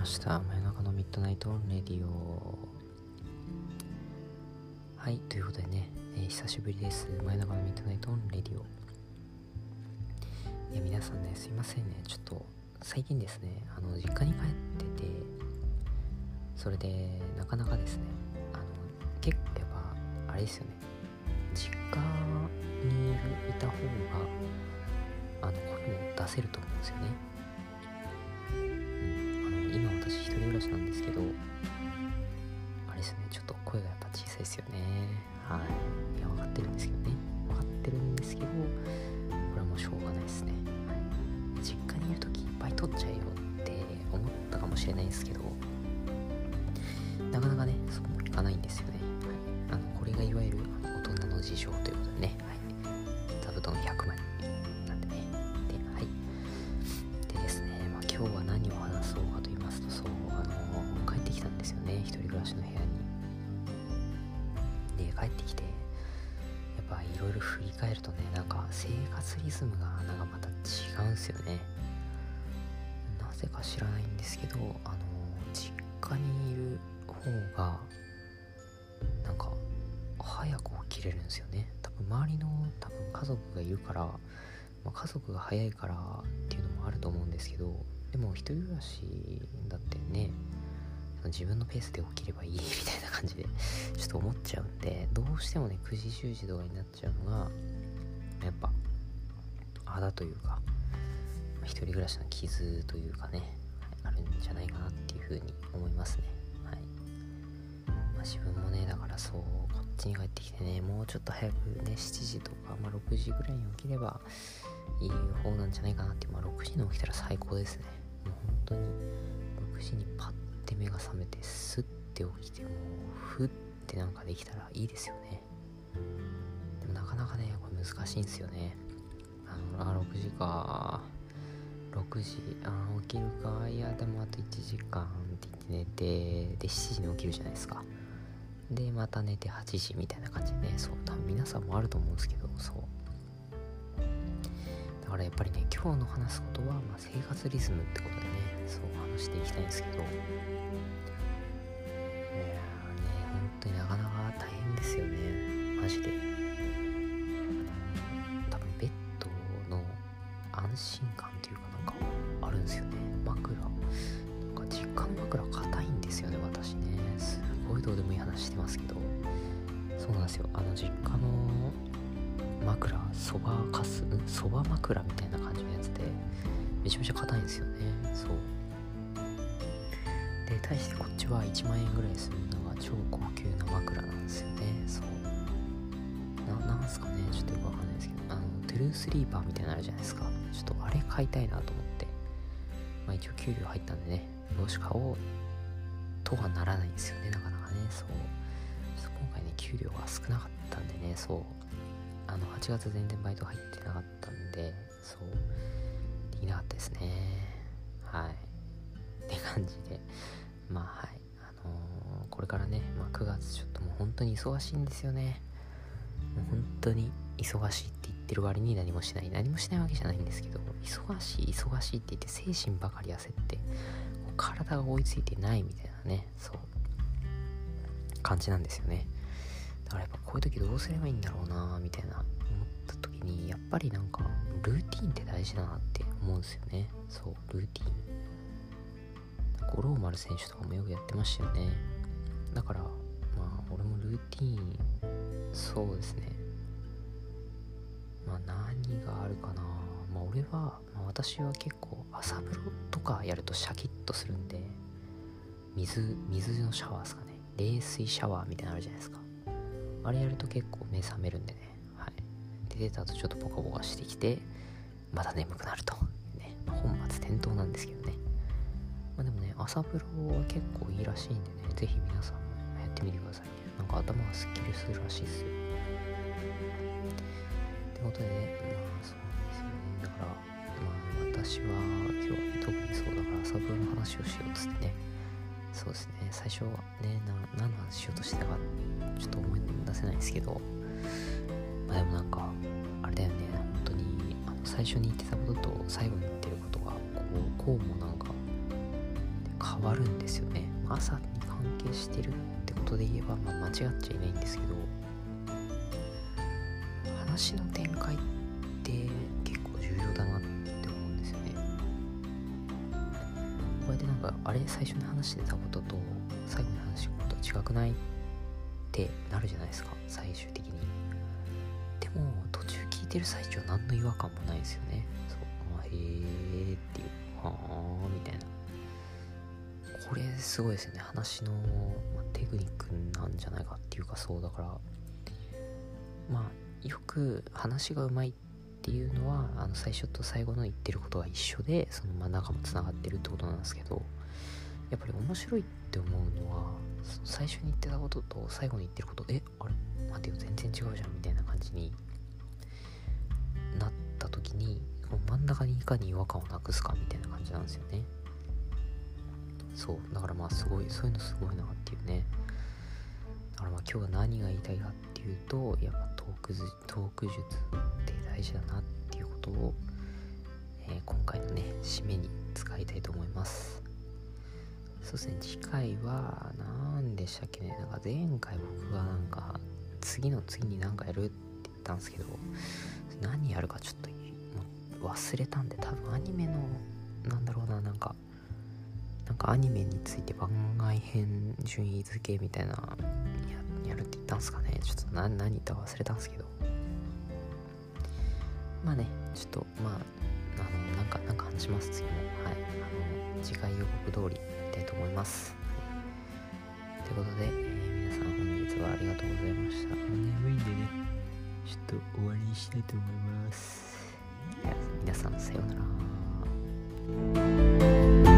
ました。真夜中のミッドナイトレディオ。はいということでね、えー、久しぶりです。真夜中のミッドナイトレディオ。いや皆さんねすいませんね。ちょっと最近ですねあの実家に帰っててそれでなかなかですねあの結構やっぱあれですよね。実家にいた方があの声も出せると思うんですよね。私一人暮らしなんですけどあれですねちょっと声がやっぱ小さいですよね。はい。いや分かってるんですけどね。分かってるんですけどこれはもうしょうがないですね、はい、実家にいる時いっぱい取っちゃえよって思ったかもしれないんですけどなかなかねそこもいかないんですよ帰ってきてやっぱいろいろ振り返るとねなんか生活リズムがなんかまた違うんすよね。なぜか知らないんですけどあの実家にいる方がなんか早く起きれるんですよね。多分周りの多分家族がいるから、まあ、家族が早いからっていうのもあると思うんですけどでも一人暮らしだってね自分のペースで起きればいい みたいな感じでちょっと思っちゃうんでどうしてもね9時10時とかになっちゃうのがやっぱあだというか、まあ、一人暮らしの傷というかねあるんじゃないかなっていうふうに思いますね。はい、まあ、自分もねだからそうこっちに帰ってきてねもうちょっと早くね7時とか、まあ、6時ぐらいに起きればいい方なんじゃないかなって、まあ、6時に起きたら最高ですね。もう本当に6時にパッて目が覚めてスッて起きてもうふってなんかできたらいいですよね。でもなかなかねこれ難しいんですよね。あのあ6時か。6時あ起きるか。いやでもあと1時間って言って寝てで7時に起きるじゃないですか。でまた寝て8時みたいな感じでね。そう多分皆さんもあると思うんですけどそう。からやっぱりね今日の話すことは、まあ、生活リズムってことでねそう話していきたいんですけど。いやね本当になかなか大変ですよね。マジで。多分ベッドの安心感というかなんかあるんですよね。枕。なんか実家の枕硬いんですよね私ね。すごいどうでもいい話してますけど。そうなんですよ。あの実家の枕そばかす？そば枕みたいな感じのやつでめちゃめちゃ硬いんですよね。そう。で対してこっちは1万円ぐらいするのが超高級な枕なんですよね。そう。ななんすかね？ちょっとよくわかんないですけど。あのトゥルースリーパーみたいなのあるじゃないですか。ちょっとあれ買いたいなと思って。まあ一応給料入ったんでね。よし買おうとはならないんですよねなかなかね。そう。今回ね給料が少なかったんでね。そう。あの8月全然バイト入ってなかったんでそうできなかったですね。はい。って感じで。まあはい。あのこれからね、まあ、9月ちょっともう本当に忙しいんですよね。もう本当に忙しいって言ってる割に何もしない。何もしないわけじゃないんですけど忙しい忙しいって言って精神ばかり焦って体が追いついてないみたいなねそう感じなんですよね。だからやっぱこういう時どうすればいいんだろうなみたいな思った時にやっぱりなんかルーティンって大事だなって思うんですよね。そうルーティン。五郎丸選手とかもよくやってましたよね。だからまあ俺もルーティンそうですね。まあ何があるかな。まあ俺は、まあ、私は結構朝風呂とかやるとシャキッとするんで水水のシャワーですかね。冷水シャワーみたいなのあるじゃないですか。あれやると結構目覚めるんでね。はい。で出た後ちょっとポカポカしてきてまた眠くなると。ね、まあ、本末転倒なんですけどね。まあでもね朝風呂は結構いいらしいんでね。ぜひ皆さんもやってみてくださいね。なんか頭がすっきりするらしいですよ。ってことでねまあそうですよね。だからまあ私は今日は、特にそうだから朝風呂の話をしようっつってね。そうですね。最初はねな何の話しようとしてたかちょっと思い出せないんですけど。まあでもなんかあれだよね。本当にあの最初に言ってたことと最後に言ってることがこうこうもなんか変わるんですよね。朝に関係してるってことで言えば、まあ、間違っちゃいないんですけど。話の展開って結構重要だなってでなんかあれ？最初に話してたことと最後に話したこと違くない？ってなるじゃないですか。最終的に。でも途中聞いてる最中は何の違和感もないですよね。そう。あへえっていう。はあみたいな。これすごいですよね。話の、まテクニックなんじゃないかっていうかそうだから。まあよく話がうまいってっていうのはあの最初と最後の言ってることが一緒でその真ん中もつながってるってことなんですけどやっぱり面白いって思うのは最初に言ってたことと最後に言ってることえあれ？待てよ全然違うじゃんみたいな感じになった時に真ん中にいかに違和感をなくすかみたいな感じなんですよね。そう。だからまあすごいそういうのすごいなっていうね。だからまあ今日は何が言いたいかっていうとやっぱトークズトーク術。大事だなっていうことを、えー、今回のね締めに使いたいと思います。そうですね次回は何でしたっけねなんか前回僕がなんか次の次に何かやるって言ったんですけど何やるかちょっと忘れたんで多分アニメのなんだろうななんかなんかアニメについて番外編順位付けみたいなやるって言ったんすかね。ちょっと何何言ったか忘れたんですけど。まあねちょっとまああのなんかなんか話します次も。はい。あの次回予告通り行きたいと思います、ということで、えー、皆さん本日はありがとうございました。眠いんでね。ちょっと終わりにしたいと思います。皆さんさようなら。